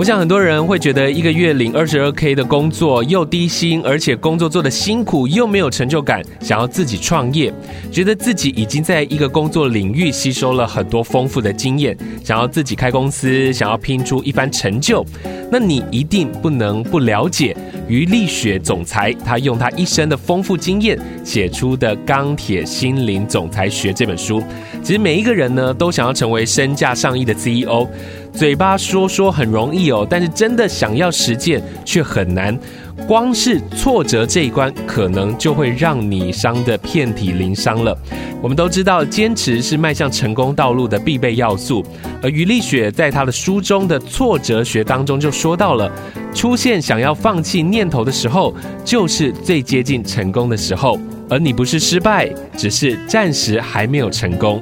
我想很多人会觉得一个月领二十二 K 的工作又低薪，而且工作做的辛苦又没有成就感，想要自己创业，觉得自己已经在一个工作领域吸收了很多丰富的经验，想要自己开公司，想要拼出一番成就。那你一定不能不了解于力雪总裁，他用他一生的丰富经验写出的《钢铁心灵总裁学》这本书。其实每一个人呢，都想要成为身价上亿的 CEO。嘴巴说说很容易哦，但是真的想要实践却很难。光是挫折这一关，可能就会让你伤得遍体鳞伤了。我们都知道，坚持是迈向成功道路的必备要素。而于丽雪在他的书中的挫折学当中就说到了，出现想要放弃念头的时候，就是最接近成功的时候。而你不是失败，只是暂时还没有成功。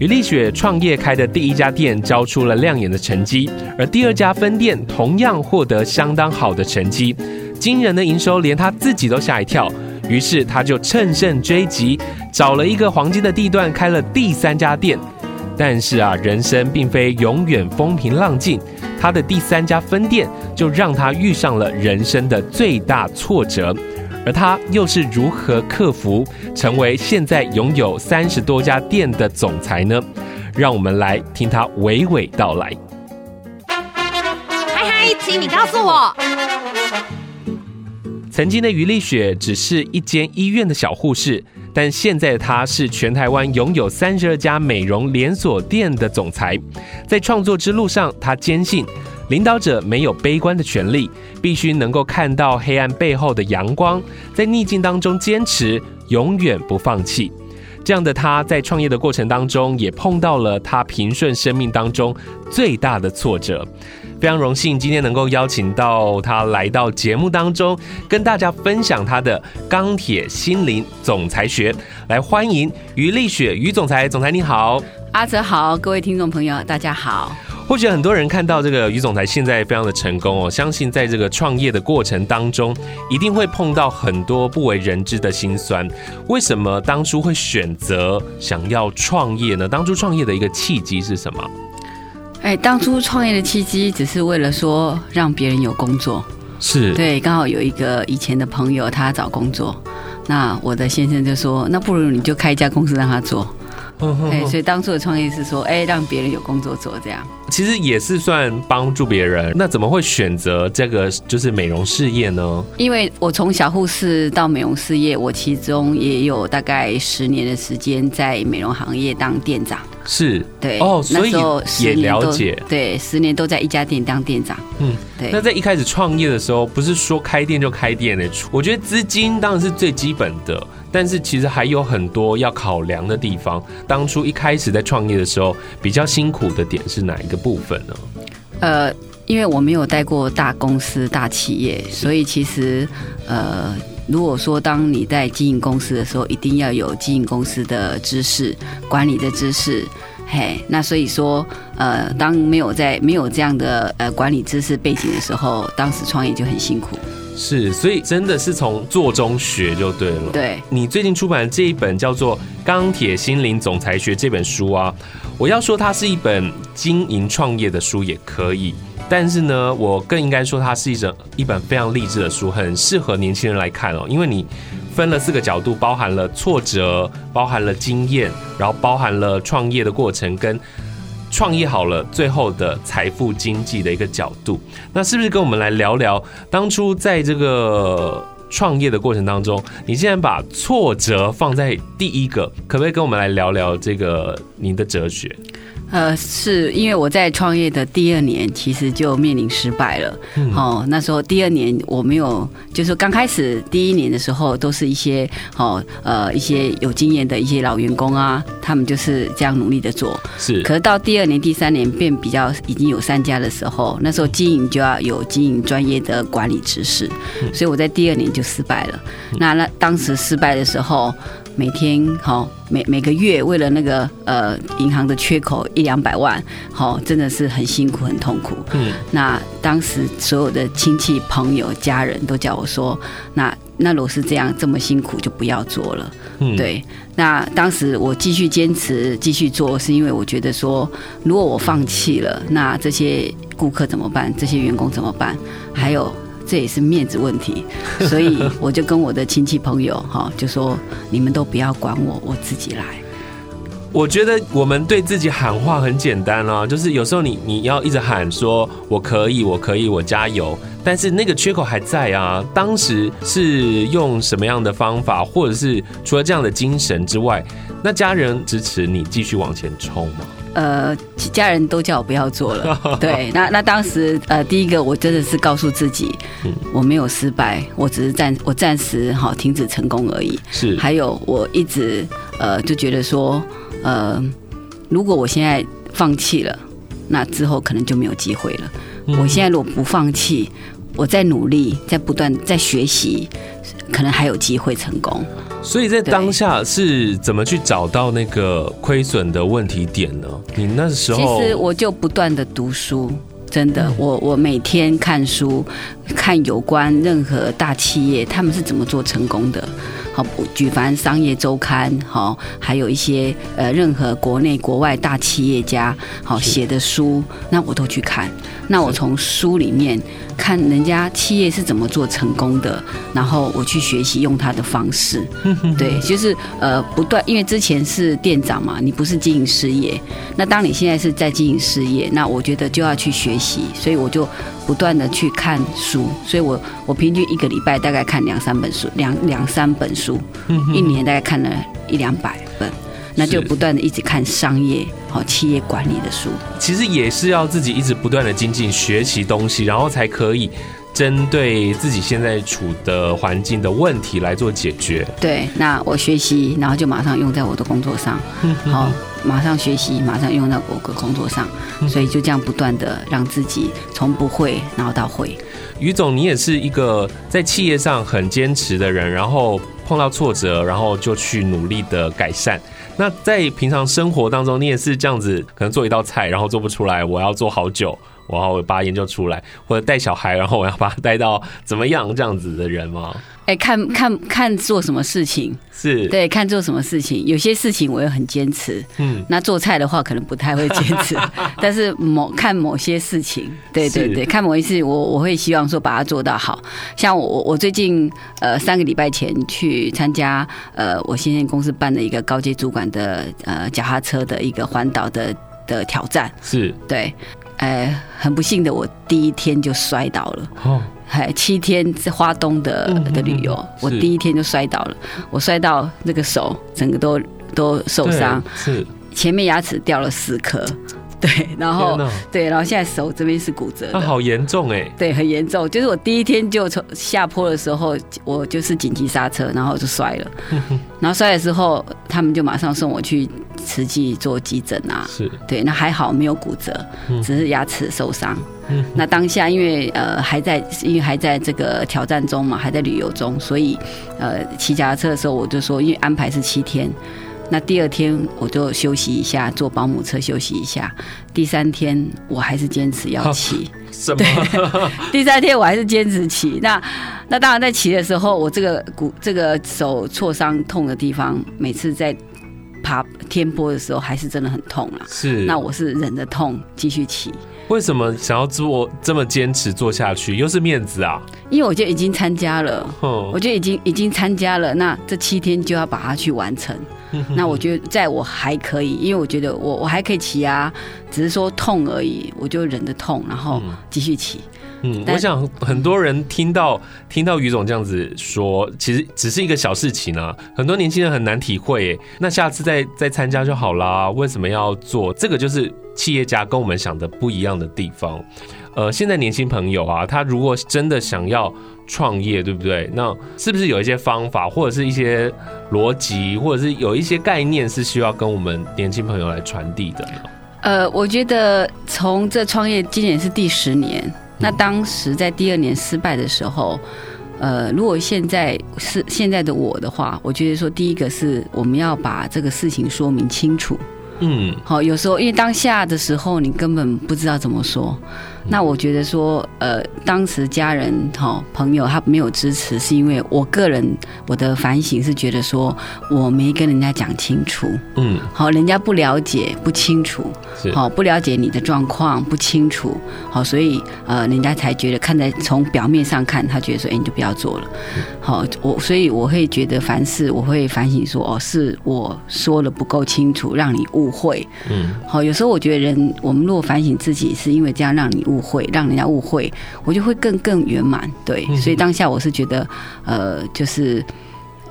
于丽雪创业开的第一家店交出了亮眼的成绩，而第二家分店同样获得相当好的成绩，惊人的营收连他自己都吓一跳。于是他就乘胜追击，找了一个黄金的地段开了第三家店。但是啊，人生并非永远风平浪静，他的第三家分店就让他遇上了人生的最大挫折。而他又是如何克服，成为现在拥有三十多家店的总裁呢？让我们来听他娓娓道来。嗨嗨，请你告诉我，曾经的于丽雪只是一间医院的小护士，但现在她是全台湾拥有三十二家美容连锁店的总裁。在创作之路上，她坚信。领导者没有悲观的权利，必须能够看到黑暗背后的阳光，在逆境当中坚持，永远不放弃。这样的他在创业的过程当中，也碰到了他平顺生命当中最大的挫折。非常荣幸今天能够邀请到他来到节目当中，跟大家分享他的《钢铁心灵总裁学》。来欢迎于丽雪于总裁，总裁你好，阿泽好，各位听众朋友大家好。或许很多人看到这个于总裁现在非常的成功哦，相信在这个创业的过程当中，一定会碰到很多不为人知的辛酸。为什么当初会选择想要创业呢？当初创业的一个契机是什么？哎，当初创业的契机只是为了说让别人有工作，是对，刚好有一个以前的朋友他找工作，那我的先生就说，那不如你就开一家公司让他做。哎，所以当初的创业是说，哎，让别人有工作做，这样。其实也是算帮助别人。那怎么会选择这个就是美容事业呢？因为我从小护士到美容事业，我其中也有大概十年的时间在美容行业当店长。是，对，哦，所以也了解。对，十年都在一家店当店长。嗯，对。那在一开始创业的时候，不是说开店就开店的，我觉得资金当然是最基本的。但是其实还有很多要考量的地方。当初一开始在创业的时候，比较辛苦的点是哪一个部分呢？呃，因为我没有带过大公司、大企业，所以其实呃，如果说当你在经营公司的时候，一定要有经营公司的知识、管理的知识。嘿，那所以说，呃，当没有在没有这样的呃管理知识背景的时候，当时创业就很辛苦。是，所以真的是从做中学就对了。对，你最近出版的这一本叫做《钢铁心灵总裁学》这本书啊，我要说它是一本经营创业的书也可以，但是呢，我更应该说它是一本一本非常励志的书，很适合年轻人来看哦，因为你分了四个角度，包含了挫折，包含了经验，然后包含了创业的过程跟。创业好了，最后的财富经济的一个角度，那是不是跟我们来聊聊当初在这个创业的过程当中，你既然把挫折放在第一个，可不可以跟我们来聊聊这个您的哲学？呃，是因为我在创业的第二年，其实就面临失败了。嗯、哦，那时候第二年我没有，就是刚开始第一年的时候，都是一些哦呃一些有经验的一些老员工啊，他们就是这样努力的做。是。可是到第二年、第三年变比较已经有三家的时候，那时候经营就要有经营专业的管理知识，嗯、所以我在第二年就失败了。嗯、那那当时失败的时候。每天好，每每个月为了那个呃银行的缺口一两百万，好，真的是很辛苦很痛苦。嗯，那当时所有的亲戚朋友家人都叫我说，那那如果是这样这么辛苦，就不要做了。嗯，对。那当时我继续坚持继续做，是因为我觉得说，如果我放弃了，那这些顾客怎么办？这些员工怎么办？还有。这也是面子问题，所以我就跟我的亲戚朋友哈，就说你们都不要管我，我自己来。我觉得我们对自己喊话很简单啊，就是有时候你你要一直喊说我可以，我可以，我加油，但是那个缺口还在啊。当时是用什么样的方法，或者是除了这样的精神之外，那家人支持你继续往前冲吗？呃，家人都叫我不要做了。对，那那当时呃，第一个我真的是告诉自己，我没有失败，我只是暂我暂时好停止成功而已。是，还有我一直呃就觉得说，呃，如果我现在放弃了，那之后可能就没有机会了。我现在如果不放弃，我在努力，在不断在学习，可能还有机会成功。所以在当下是怎么去找到那个亏损的问题点呢？你那时候其实我就不断的读书，真的，我我每天看书，看有关任何大企业他们是怎么做成功的。好，举凡商业周刊，好，还有一些呃，任何国内国外大企业家好写的书，那我都去看。那我从书里面看人家企业是怎么做成功的，然后我去学习用他的方式。对，就是呃，不断，因为之前是店长嘛，你不是经营事业。那当你现在是在经营事业，那我觉得就要去学习，所以我就。不断的去看书，所以我我平均一个礼拜大概看两三本书，两两三本书，一年大概看了一两百本，那就不断的一直看商业好企业管理的书。其实也是要自己一直不断的精进学习东西，然后才可以针对自己现在处的环境的问题来做解决。对，那我学习，然后就马上用在我的工作上，好。马上学习，马上用到我的工作上，所以就这样不断的让自己从不会然后到会。于总，你也是一个在企业上很坚持的人，然后碰到挫折，然后就去努力的改善。那在平常生活当中，你也是这样子，可能做一道菜，然后做不出来，我要做好久，然后把它研究出来，或者带小孩，然后我要把它带到怎么样这样子的人吗？哎，看看看做什么事情。是。对，看做什么事情，有些事情我又很坚持，嗯，那做菜的话可能不太会坚持，但是某看某些事情，对对对，看某一次我我会希望说把它做到好，像我我最近呃三个礼拜前去参加呃我现在公司办的一个高阶主管的呃脚踏车的一个环岛的的挑战，是。对，呃很不幸的我第一天就摔倒了，哦。还七天在花东的的旅游，我第一天就摔倒了，我摔到那个手整个都都受伤，是。前面牙齿掉了四颗，对，然后对，然后现在手这边是骨折，那好严重哎，对，很严重，就是我第一天就从下坡的时候，我就是紧急刹车，然后就摔了，然后摔的时候，他们就马上送我去慈济做急诊啊，是。对，那还好没有骨折，只是牙齿受伤。那当下因为呃还在，因为还在这个挑战中嘛，还在旅游中，所以呃骑脚踏车的时候我就说，因为安排是七天，那第二天我就休息一下，坐保姆车休息一下，第三天我还是坚持要骑。什么？对，第三天我还是坚持骑。那那当然在骑的时候，我这个骨这个手挫伤痛的地方，每次在爬天坡的时候还是真的很痛啊。是。那我是忍着痛继续骑。为什么想要做这么坚持做下去？又是面子啊？因为我就已经参加了，我就已经已经参加了，那这七天就要把它去完成。那我觉得在我还可以，因为我觉得我我还可以骑啊，只是说痛而已，我就忍着痛，然后继续骑。嗯，我想很多人听到听到于总这样子说，其实只是一个小事情啊，很多年轻人很难体会。那下次再再参加就好啦，为什么要做？这个就是企业家跟我们想的不一样的地方。呃，现在年轻朋友啊，他如果真的想要创业，对不对？那是不是有一些方法，或者是一些逻辑，或者是有一些概念，是需要跟我们年轻朋友来传递的呢？呃，我觉得从这创业今年是第十年。那当时在第二年失败的时候，呃，如果现在是现在的我的话，我觉得说第一个是我们要把这个事情说明清楚。嗯，好，有时候因为当下的时候你根本不知道怎么说。那我觉得说，呃，当时家人哈朋友他没有支持，是因为我个人我的反省是觉得说我没跟人家讲清楚，嗯，好，人家不了解不清楚，好，不了解你的状况不清楚，好，所以呃，人家才觉得看在从表面上看，他觉得说，哎，你就不要做了，好，我所以我会觉得凡事我会反省说，哦，是我说的不够清楚，让你误会，嗯，好，有时候我觉得人我们如果反省自己，是因为这样让你误。误会让人家误会，我就会更更圆满。对，所以当下我是觉得，呃，就是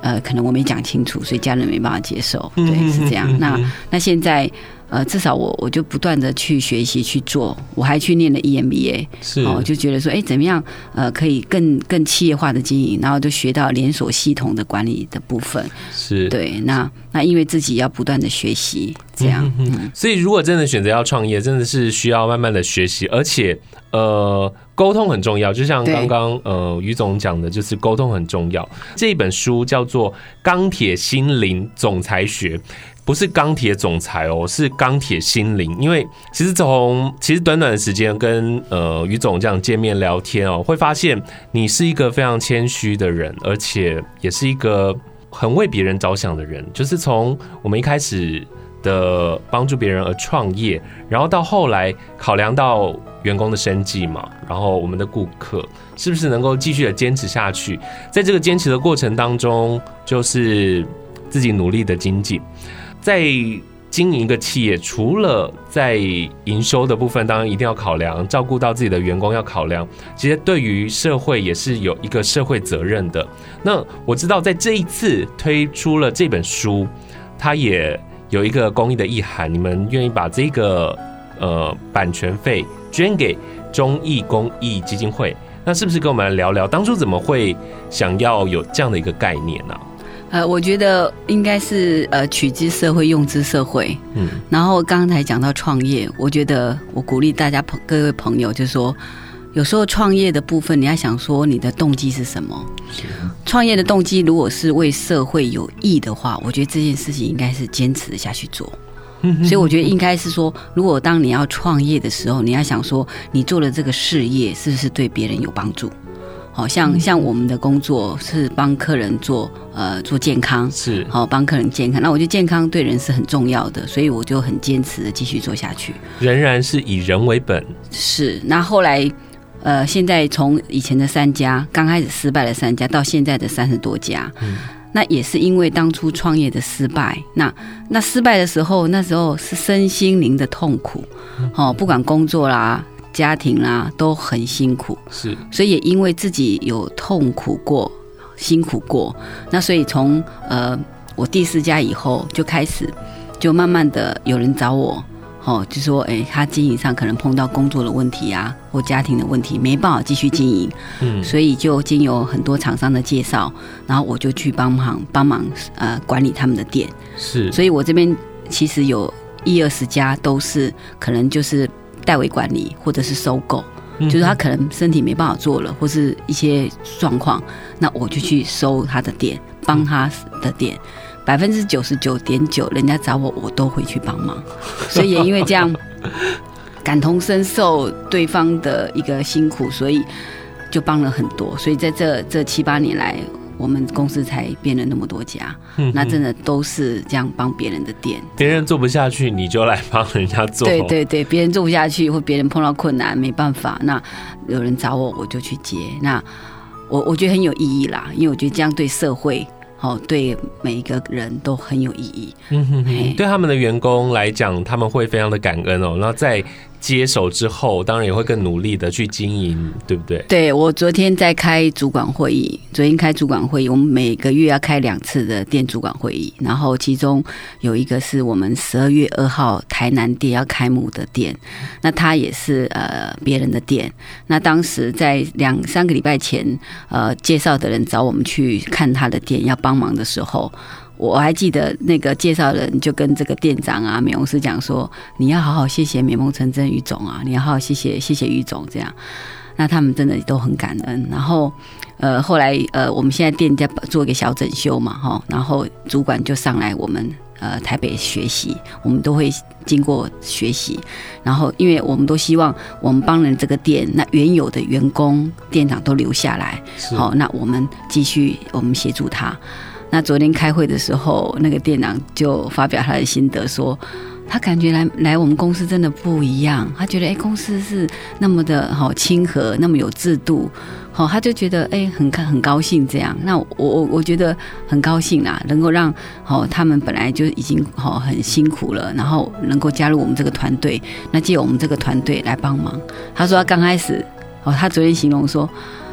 呃，可能我没讲清楚，所以家人没办法接受。对，是这样。那那现在。呃，至少我我就不断的去学习去做，我还去念了 EMBA，是。哦，就觉得说，哎，怎么样，呃，可以更更企业化的经营，然后就学到连锁系统的管理的部分，是。对，那那因为自己要不断的学习，这样，嗯，嗯，所以如果真的选择要创业，真的是需要慢慢的学习，而且呃，沟通很重要，就像刚刚呃于总讲的，就是沟通很重要。这一本书叫做《钢铁心灵总裁学》。不是钢铁总裁哦，是钢铁心灵。因为其实从其实短短的时间跟呃于总这样见面聊天哦，会发现你是一个非常谦虚的人，而且也是一个很为别人着想的人。就是从我们一开始的帮助别人而创业，然后到后来考量到员工的生计嘛，然后我们的顾客是不是能够继续的坚持下去，在这个坚持的过程当中，就是自己努力的精进。在经营一个企业，除了在营收的部分，当然一定要考量，照顾到自己的员工要考量。其实对于社会也是有一个社会责任的。那我知道，在这一次推出了这本书，它也有一个公益的意涵。你们愿意把这个呃版权费捐给忠义公益基金会？那是不是跟我们来聊聊，当初怎么会想要有这样的一个概念呢？呃，我觉得应该是呃，取之社会，用之社会。嗯，然后刚才讲到创业，我觉得我鼓励大家朋各位朋友，就是说，有时候创业的部分，你要想说你的动机是什么？是创业的动机如果是为社会有益的话，我觉得这件事情应该是坚持的下去做。嗯，所以我觉得应该是说，如果当你要创业的时候，你要想说，你做的这个事业是不是对别人有帮助？好像像我们的工作是帮客人做呃做健康，是好帮客人健康。那我觉得健康对人是很重要的，所以我就很坚持的继续做下去。仍然是以人为本。是。那后来呃，现在从以前的三家刚开始失败的三家，到现在的三十多家，嗯，那也是因为当初创业的失败。那那失败的时候，那时候是身心灵的痛苦，哦，不管工作啦。家庭啦、啊、都很辛苦，是，所以也因为自己有痛苦过、辛苦过，那所以从呃我第四家以后就开始，就慢慢的有人找我，哦，就说哎，他经营上可能碰到工作的问题啊，或家庭的问题，没办法继续经营，嗯，所以就经由很多厂商的介绍，然后我就去帮忙帮忙呃管理他们的店，是，所以我这边其实有一二十家都是可能就是。代为管理或者是收购，就是他可能身体没办法做了，或是一些状况，那我就去收他的店，帮他的店，百分之九十九点九，人家找我，我都会去帮忙。所以也因为这样，感同身受对方的一个辛苦，所以就帮了很多。所以在这这七八年来。我们公司才变了那么多家，嗯，那真的都是这样帮别人的店。别人做不下去，你就来帮人家做。对对对，别人做不下去，或别人碰到困难没办法，那有人找我，我就去接。那我我觉得很有意义啦，因为我觉得这样对社会，哦，对每一个人都很有意义。嗯哼哼，对他们的员工来讲，他们会非常的感恩哦。然后在接手之后，当然也会更努力的去经营，对不对？对，我昨天在开主管会议，昨天开主管会议，我们每个月要开两次的店主管会议，然后其中有一个是我们十二月二号台南店要开幕的店，那他也是呃别人的店，那当时在两三个礼拜前，呃介绍的人找我们去看他的店，要帮忙的时候。我还记得那个介绍人就跟这个店长啊、美容师讲说：“你要好好谢谢美梦成真于总啊，你要好好谢谢谢谢于总这样。”那他们真的都很感恩。然后，呃，后来呃，我们现在店在做一个小整修嘛，哈，然后主管就上来我们呃台北学习，我们都会经过学习。然后，因为我们都希望我们帮人这个店，那原有的员工店长都留下来，好，那我们继续我们协助他。那昨天开会的时候，那个店长就发表他的心得，说他感觉来来我们公司真的不一样。他觉得哎，公司是那么的好亲和，那么有制度，好，他就觉得哎，很很很高兴这样。那我我我觉得很高兴啦，能够让好他们本来就已经好很辛苦了，然后能够加入我们这个团队，那借我们这个团队来帮忙。他说他刚开始哦，他昨天形容说。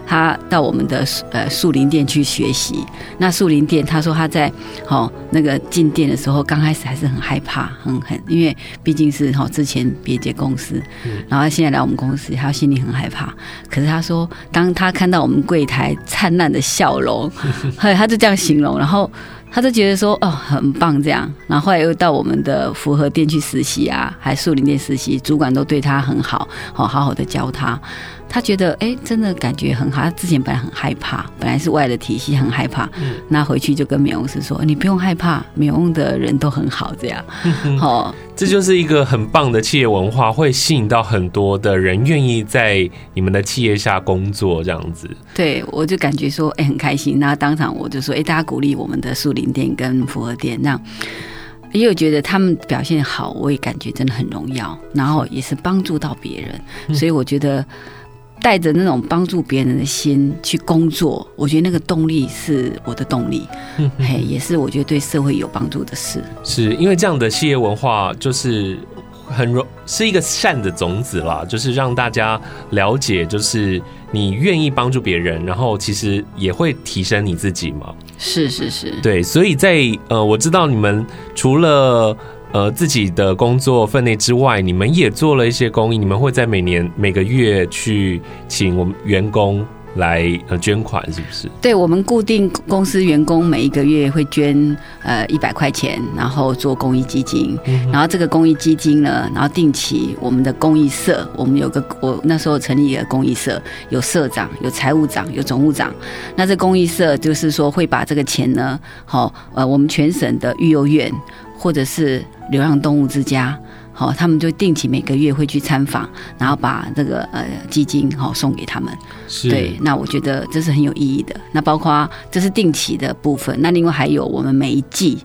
他到我们的呃树林店去学习。那树林店，他说他在好那个进店的时候，刚开始还是很害怕，很很，因为毕竟是好之前别家公司，然后现在来我们公司，他心里很害怕。可是他说，当他看到我们柜台灿烂的笑容，他就这样形容，然后他就觉得说哦很棒这样。然后后来又到我们的福和店去实习啊，还树林店实习，主管都对他很好，好好好的教他。他觉得哎，真的感觉很好。他之前本来很害怕，本来是外的体系很害怕。嗯，那回去就跟美容师说：“你不用害怕，美容的人都很好。”这样，好、嗯，这就是一个很棒的企业文化，会吸引到很多的人愿意在你们的企业下工作。这样子，对我就感觉说哎很开心。那当场我就说：“哎，大家鼓励我们的树林店跟福和店，那因为我觉得他们表现好，我也感觉真的很荣耀。然后也是帮助到别人，所以我觉得。”带着那种帮助别人的心去工作，我觉得那个动力是我的动力，嘿，也是我觉得对社会有帮助的事。是因为这样的企业文化就是很容是一个善的种子啦，就是让大家了解，就是你愿意帮助别人，然后其实也会提升你自己嘛。是是是，对，所以在呃，我知道你们除了。呃，自己的工作分内之外，你们也做了一些公益。你们会在每年每个月去请我们员工来呃捐款，是不是？对，我们固定公司员工每一个月会捐呃一百块钱，然后做公益基金。嗯。然后这个公益基金呢，然后定期我们的公益社，我们有个我那时候成立一个公益社，有社长、有财务长、有总务长。那这公益社就是说会把这个钱呢，好呃，我们全省的育幼院或者是流浪动物之家，好，他们就定期每个月会去参访，然后把这个呃基金好送给他们。是。对，那我觉得这是很有意义的。那包括这是定期的部分，那另外还有我们每一季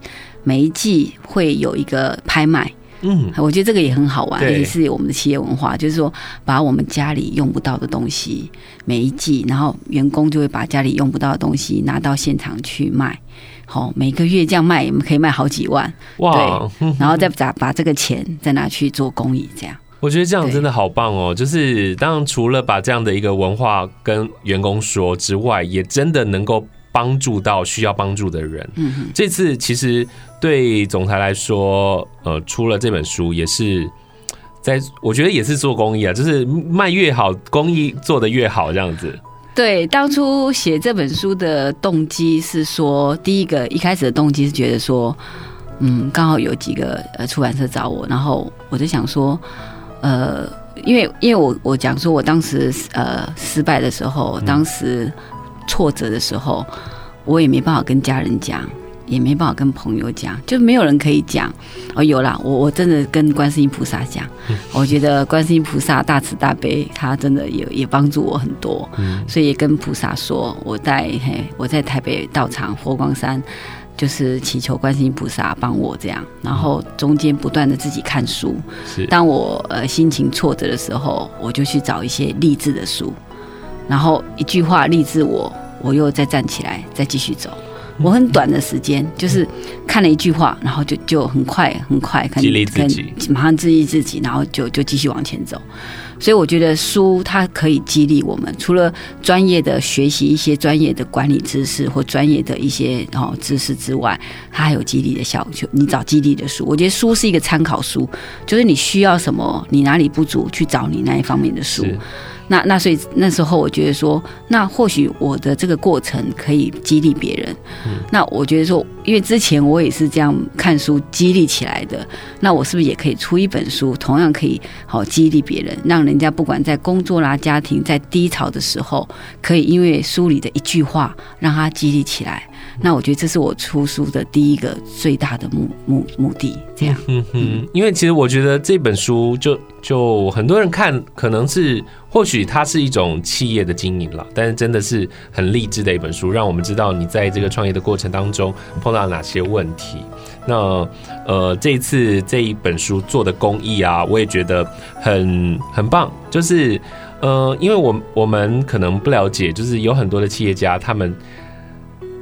每一季会有一个拍卖。嗯，我觉得这个也很好玩，也是我们的企业文化，就是说把我们家里用不到的东西每一季，然后员工就会把家里用不到的东西拿到现场去卖。好，每个月这样卖，我们可以卖好几万哇！对，然后再把把这个钱再拿去做公益，这样。我觉得这样真的好棒哦！就是当然除了把这样的一个文化跟员工说之外，也真的能够帮助到需要帮助的人。嗯哼，这次其实对总裁来说，呃，出了这本书也是在，我觉得也是做公益啊，就是卖越好，公益做的越好，这样子。对，当初写这本书的动机是说，第一个一开始的动机是觉得说，嗯，刚好有几个呃出版社找我，然后我就想说，呃，因为因为我我讲说我当时呃失败的时候，当时挫折的时候，我也没办法跟家人讲。也没办法跟朋友讲，就没有人可以讲。哦，有啦，我我真的跟观世音菩萨讲，我觉得观世音菩萨大慈大悲，他真的也也帮助我很多，所以也跟菩萨说，我在嘿我在台北道场佛光山，就是祈求观世音菩萨帮我这样，然后中间不断的自己看书，当我呃心情挫折的时候，我就去找一些励志的书，然后一句话励志我，我又再站起来，再继续走。我很短的时间，就是看了一句话，然后就就很快很快，可能激励自己，马上治愈自己，然后就就继续往前走。所以我觉得书它可以激励我们，除了专业的学习一些专业的管理知识或专业的一些哦知识之外，它还有激励的效果。就你找激励的书，我觉得书是一个参考书，就是你需要什么，你哪里不足，去找你那一方面的书。那那所以那时候我觉得说，那或许我的这个过程可以激励别人。嗯、那我觉得说，因为之前我也是这样看书激励起来的，那我是不是也可以出一本书，同样可以好激励别人，让人家不管在工作啦、家庭在低潮的时候，可以因为书里的一句话让他激励起来。那我觉得这是我出书的第一个最大的目目目的，这样。嗯哼，因为其实我觉得这本书就就很多人看，可能是或许它是一种企业的经营了，但是真的是很励志的一本书，让我们知道你在这个创业的过程当中碰到哪些问题。那呃，这一次这一本书做的公益啊，我也觉得很很棒，就是呃，因为我我们可能不了解，就是有很多的企业家他们。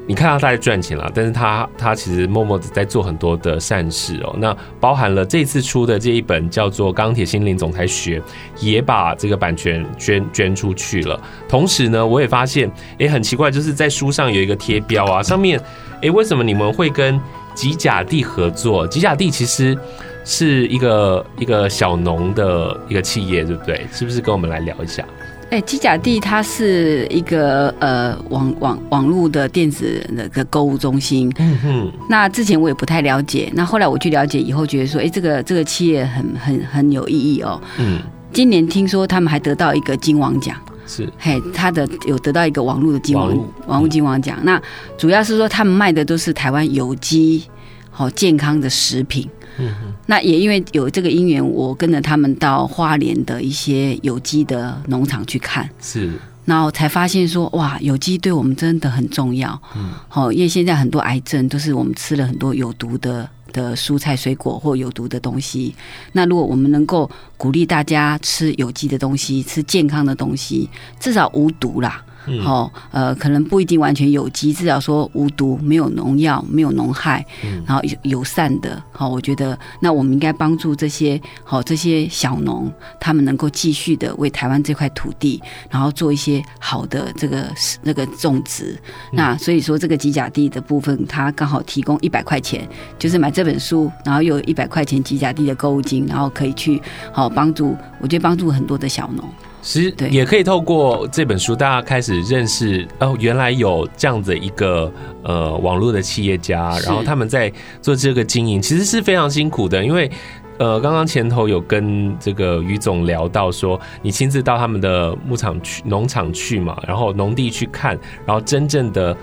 你看到他在赚钱了，但是他他其实默默的在做很多的善事哦。那包含了这次出的这一本叫做《钢铁心灵总裁学》，也把这个版权捐捐出去了。同时呢，我也发现，哎，很奇怪，就是在书上有一个贴标啊，上面，哎，为什么你们会跟吉甲地合作？吉甲地其实是一个一个小农的一个企业，对不对？是不是跟我们来聊一下？哎，机甲地它是一个呃网网网络的电子那个购物中心。嗯哼。那之前我也不太了解，那后来我去了解以后，觉得说，哎，这个这个企业很很很有意义哦。嗯。今年听说他们还得到一个金王奖。是。嘿，他的有得到一个网络的金王网络金王奖。那主要是说他们卖的都是台湾有机好健康的食品。嗯，那也因为有这个因缘，我跟着他们到花莲的一些有机的农场去看，是，然后才发现说，哇，有机对我们真的很重要。嗯，好，因为现在很多癌症都是我们吃了很多有毒的的蔬菜水果或有毒的东西。那如果我们能够鼓励大家吃有机的东西，吃健康的东西，至少无毒啦。好，呃，可能不一定完全有机，至少说无毒，没有农药，没有农害，然后友善的。好，我觉得那我们应该帮助这些好这些小农，他们能够继续的为台湾这块土地，然后做一些好的这个那个种植。那所以说这个吉甲地的部分，它刚好提供一百块钱，就是买这本书，然后有一百块钱吉甲地的购物金，然后可以去好帮助，我觉得帮助很多的小农。其实也可以透过这本书，大家开始认识哦，原来有这样子一个呃网络的企业家，然后他们在做这个经营，其实是非常辛苦的。因为呃，刚刚前头有跟这个于总聊到说，你亲自到他们的牧场去、农场去嘛，然后农地去看，然后真正的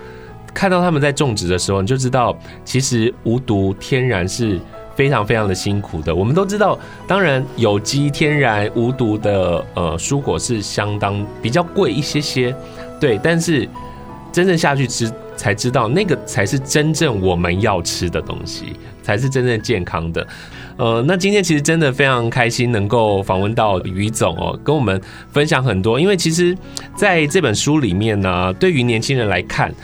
看到他们在种植的时候，你就知道其实无毒天然是。非常非常的辛苦的，我们都知道，当然有机、天然、无毒的呃蔬果是相当比较贵一些些，对，但是真正下去吃才知道，那个才是真正我们要吃的东西，才是真正健康的。呃，那今天其实真的非常开心能够访问到于总哦，跟我们分享很多，因为其实在这本书里面呢，对于年轻人来看，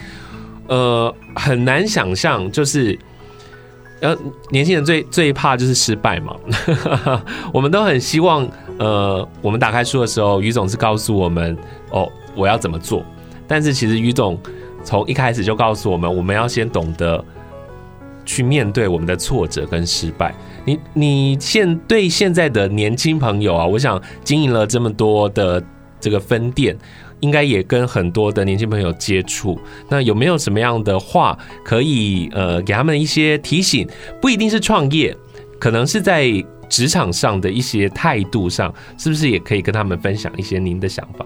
呃，很难想象就是。呃，年轻人最最怕就是失败嘛，我们都很希望，呃，我们打开书的时候，于总是告诉我们，哦，我要怎么做。但是其实于总从一开始就告诉我们，我们要先懂得去面对我们的挫折跟失败。你你现对现在的年轻朋友啊，我想经营了这么多的这个分店。应该也跟很多的年轻朋友接触，那有没有什么样的话可以呃给他们一些提醒？不一定是创业，可能是在职场上的一些态度上，是不是也可以跟他们分享一些您的想法？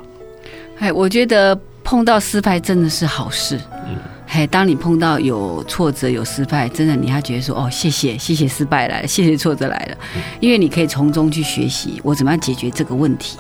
哎，我觉得碰到失败真的是好事。嗯，嘿，当你碰到有挫折、有失败，真的你还觉得说哦，谢谢，谢谢失败来了，谢谢挫折来了，因为你可以从中去学习我怎么样解决这个问题。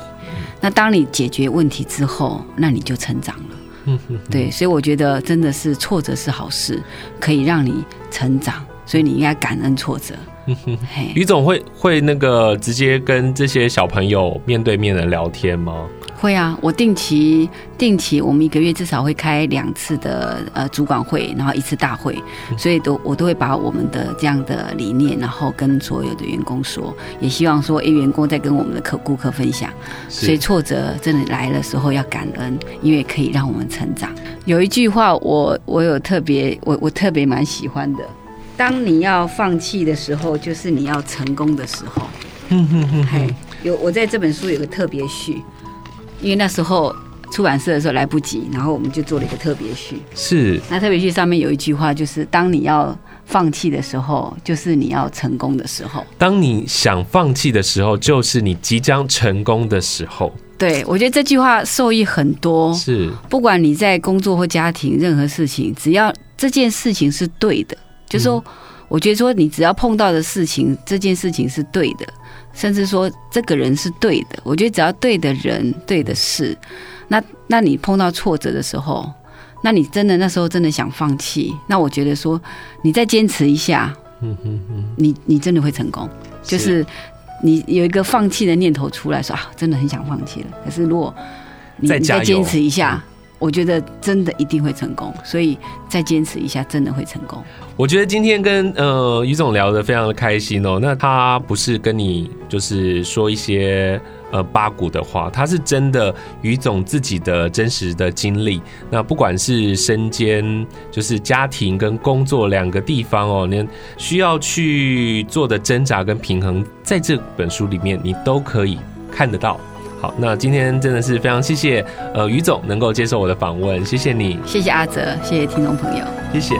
那当你解决问题之后，那你就成长了。嗯哼，对，所以我觉得真的是挫折是好事，可以让你成长，所以你应该感恩挫折。嘿于总会会那个直接跟这些小朋友面对面的聊天吗？会啊，我定期定期，我们一个月至少会开两次的呃主管会，然后一次大会，所以都我都会把我们的这样的理念，然后跟所有的员工说，也希望说，诶，员工在跟我们的客顾客分享。所以挫折真的来的时候要感恩，因为可以让我们成长。有一句话我，我我有特别，我我特别蛮喜欢的，当你要放弃的时候，就是你要成功的时候。嗯哼哼，嘿，有我在这本书有个特别序。因为那时候出版社的时候来不及，然后我们就做了一个特别序。是，那特别序上面有一句话，就是当你要放弃的时候，就是你要成功的时候。当你想放弃的时候，就是你即将成功的时候。对，我觉得这句话受益很多。是，不管你在工作或家庭，任何事情，只要这件事情是对的，就是说，我觉得说你只要碰到的事情，这件事情是对的。甚至说这个人是对的，我觉得只要对的人、对的事，那那你碰到挫折的时候，那你真的那时候真的想放弃，那我觉得说你再坚持一下，嗯哼哼，你你真的会成功。就是你有一个放弃的念头出来说啊，真的很想放弃了。可是如果你再坚持一下。我觉得真的一定会成功，所以再坚持一下，真的会成功。我觉得今天跟呃于总聊得非常的开心哦。那他不是跟你就是说一些呃八股的话，他是真的于总自己的真实的经历。那不管是身兼就是家庭跟工作两个地方哦，你需要去做的挣扎跟平衡，在这本书里面你都可以看得到。好，那今天真的是非常谢谢，呃，于总能够接受我的访问，谢谢你，谢谢阿泽，谢谢听众朋友，谢谢。